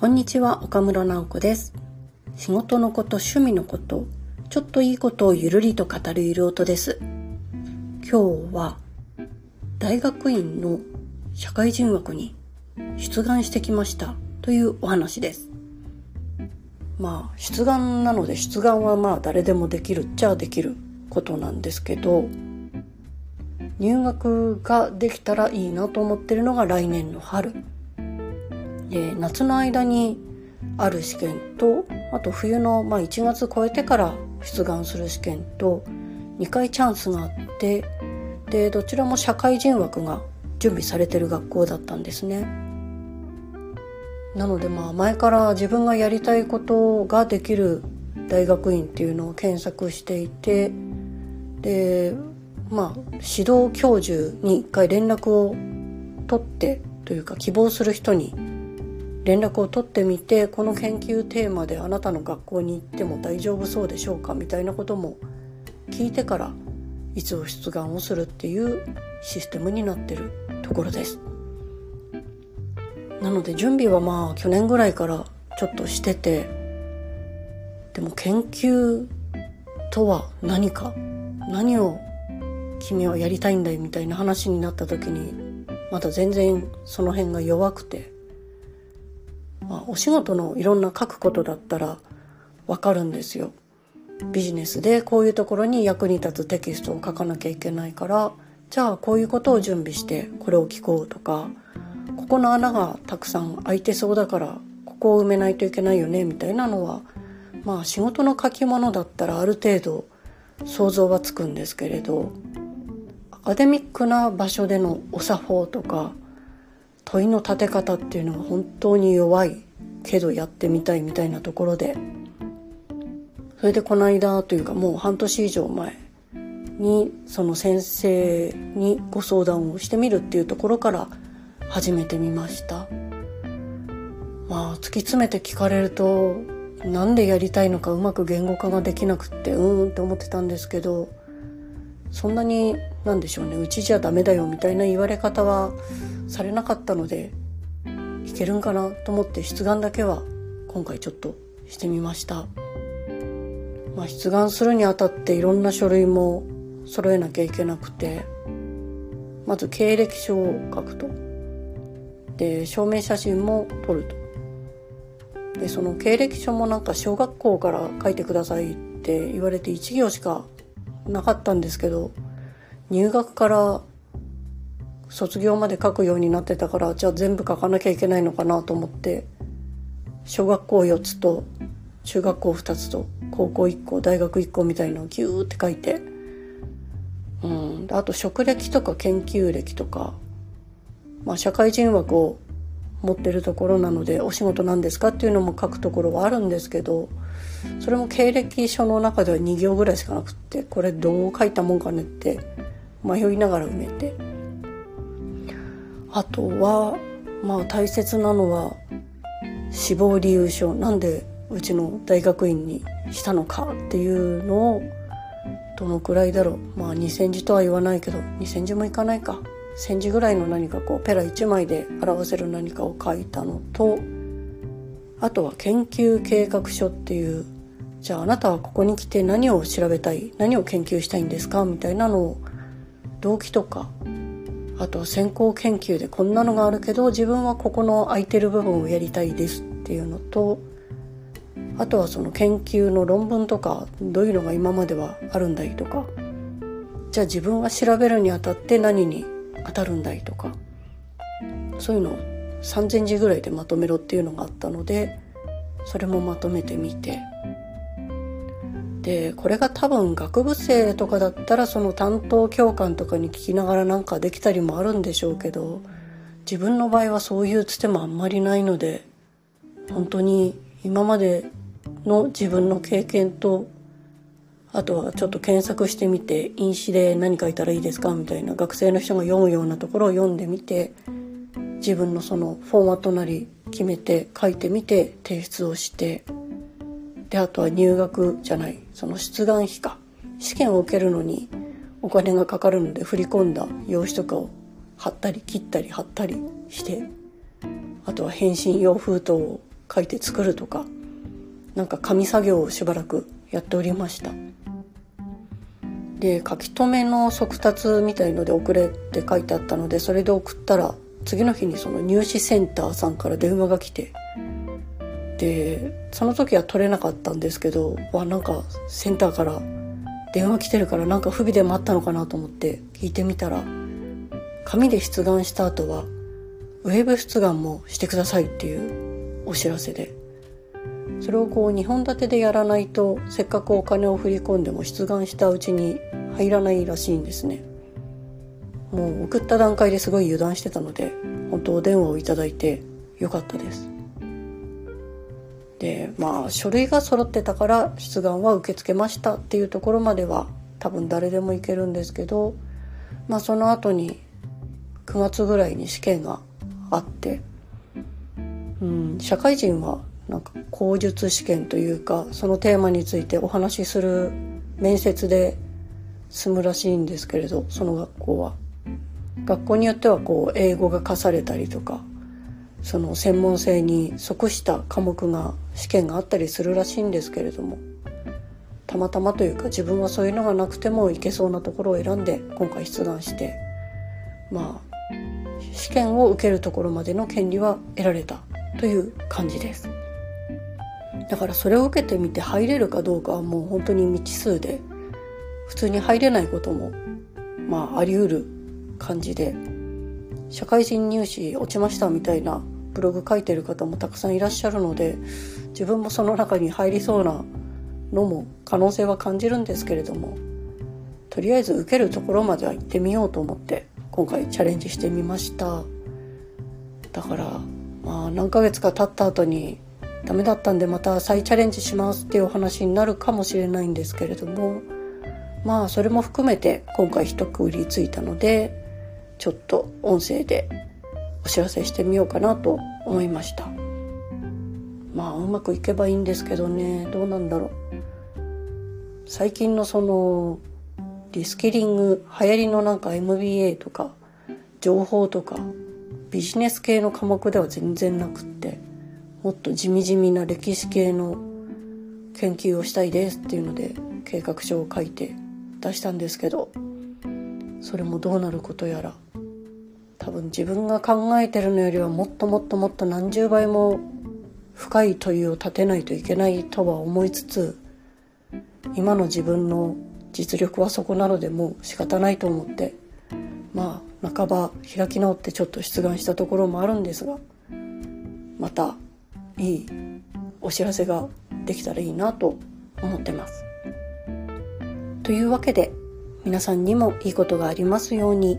こんにちは岡室直子です。仕事のこと趣味のことちょっといいことをゆるりと語るゆる音です。今日は大学院の社会人枠に出願してきましたというお話です。まあ出願なので出願はまあ誰でもできるっちゃできることなんですけど入学ができたらいいなと思ってるのが来年の春。で夏の間にある試験とあと冬の、まあ、1月超えてから出願する試験と2回チャンスがあってでどちらも社会人枠が準備されてる学校だったんですね。なのでまあ前から自分がやりたいことができる大学院っていうのを検索していてでまあ指導教授に一回連絡を取ってというか希望する人に連絡を取ってみてこの研究テーマであなたの学校に行っても大丈夫そうでしょうかみたいなことも聞いてからいつを出願をするっていうシステムになってるところです。なので準備はまあ去年ぐらいからちょっとしててでも研究とは何か何を君はやりたいんだよみたいな話になった時にまだ全然その辺が弱くて、お仕事のいろんな書くことだったらわかるんですよ。ビジネスでこういうところに役に立つテキストを書かなきゃいけないからじゃあこういうことを準備してこれを聞こうとかここの穴がたくさん開いてそうだからここを埋めないといけないよねみたいなのはまあ仕事の書き物だったらある程度想像はつくんですけれどアカデミックな場所でのお作法とか問いの立て方っていうのは本当に弱いけどやってみたいみたいなところでそれでこの間というかもう半年以上前にその先生にご相談をしてみるっていうところから始めてみました。まあ突き詰めて聞かれるとなんでやりたいのかうまく言語化ができなくってうーんって思ってたんですけどそんなになんでしょうねうちじゃダメだよみたいな言われ方はされなかったのでいけるんかなと思って出願だけは今回ちょっとしてみました、まあ、出願するにあたっていろんな書類も揃えなきゃいけなくてまず経歴書を書くと。で証明写真も撮ると。でその経歴書もなんか小学校から書いてくださいって言われて1行しかなかったんですけど入学から卒業まで書くようになってたからじゃあ全部書かなきゃいけないのかなと思って小学校4つと中学校2つと高校1個大学1個みたいのをギューって書いて、うん、あと職歴とか研究歴とか、まあ、社会人枠を持ってるところなのでお仕事なんですかっていうのも書くところはあるんですけどそれも経歴書の中では2行ぐらいしかなくってこれどう書いたもんかねって迷いながら埋めて。あとはまあ大切なのは死亡理由書。なんでうちの大学院にしたのかっていうのをどのくらいだろう。まあ2,000字とは言わないけど2,000字もいかないか。1,000字ぐらいの何かこうペラ1枚で表せる何かを書いたのとあとは研究計画書っていうじゃああなたはここに来て何を調べたい？何を研究したいんですか？みたいなのを動機とかあと先行研究でこんなのがあるけど自分はここの空いてる部分をやりたいですっていうのとあとはその研究の論文とかどういうのが今まではあるんだいとかじゃあ自分は調べるにあたって何に当たるんだいとかそういうのを3,000字ぐらいでまとめろっていうのがあったのでそれもまとめてみてでこれが多分学部生とかだったらその担当教官とかに聞きながらなんかできたりもあるんでしょうけど自分の場合はそういうつてもあんまりないので本当に今までの自分の経験とあとはちょっと検索してみて飲酒で何書いたらいいですかみたいな学生の人が読むようなところを読んでみて自分のそのフォーマットなり決めて書いてみて提出をしてであとは入学じゃない。その出願費か。試験を受けるのにお金がかかるので振り込んだ用紙とかを貼ったり切ったり貼ったりしてあとは返信用封筒を書いて作るとかなんか紙作業をしばらくやっておりました。で書き留めの速達みたいので送れって書いてあったのでそれで送ったら次の日にその入試センターさんから電話が来てでその時は取れなかったんですけどわなんかセンターから電話来てるからなんか不備でもあったのかなと思って聞いてみたら紙で出願した後はウェブ出願もしてくださいっていうお知らせで。それをこう2本立てでやらないとせっかくお金を振り込んでも出願したうちに入らないらしいんですね。もう送った段階ですごい油断してたので本当お電話をいただいてよかったです。でまあ書類が揃ってたから出願は受け付けましたっていうところまでは多分誰でもいけるんですけどまあその後に9月ぐらいに試験があって、うん、社会人はなんか口述試験というかそのテーマについてお話しする面接で済むらしいんですけれどその学校は。学校によってはこう英語が課されたりとかその専門性に即した科目が試験があったりするらしいんですけれどもたまたまというか自分はそういうのがなくてもいけそうなところを選んで今回出願してまあ試験を受けるところまでの権利は得られたという感じです。だからそれを受けてみて入れるかどうかはもう本当に未知数で普通に入れないこともまああり得る感じで社会人入試落ちましたみたいなブログ書いてる方もたくさんいらっしゃるので自分もその中に入りそうなのも可能性は感じるんですけれどもとりあえず受けるところまでは行ってみようと思って今回チャレンジしてみました。だからまあ何ヶ月か経った後にダメだったんでまた再チャレンジしますっていうお話になるかもしれないんですけれどもまあそれも含めて今回一区切りついたのでちょっと音声でお知らせしてみようかなと思いました。まあうまくいけばいいんですけどね。どうなんだろう。最近のそのリスキリング流行りのなんか MBA とか情報とかビジネス系の科目では全然なくってもっと地味地味な歴史系の研究をしたいですっていうので計画書を書いて出したんですけどそれもどうなることやら多分自分が考えてるのよりはもっともっともっと何十倍も深い問いを立てないといけないとは思いつつ今の自分の実力はそこなのでもう仕方ないと思ってまあ半ば開き直ってちょっと出願したところもあるんですがまたいいお知らせができたらいいなと思ってます。というわけで皆さんにもいいことがありますように。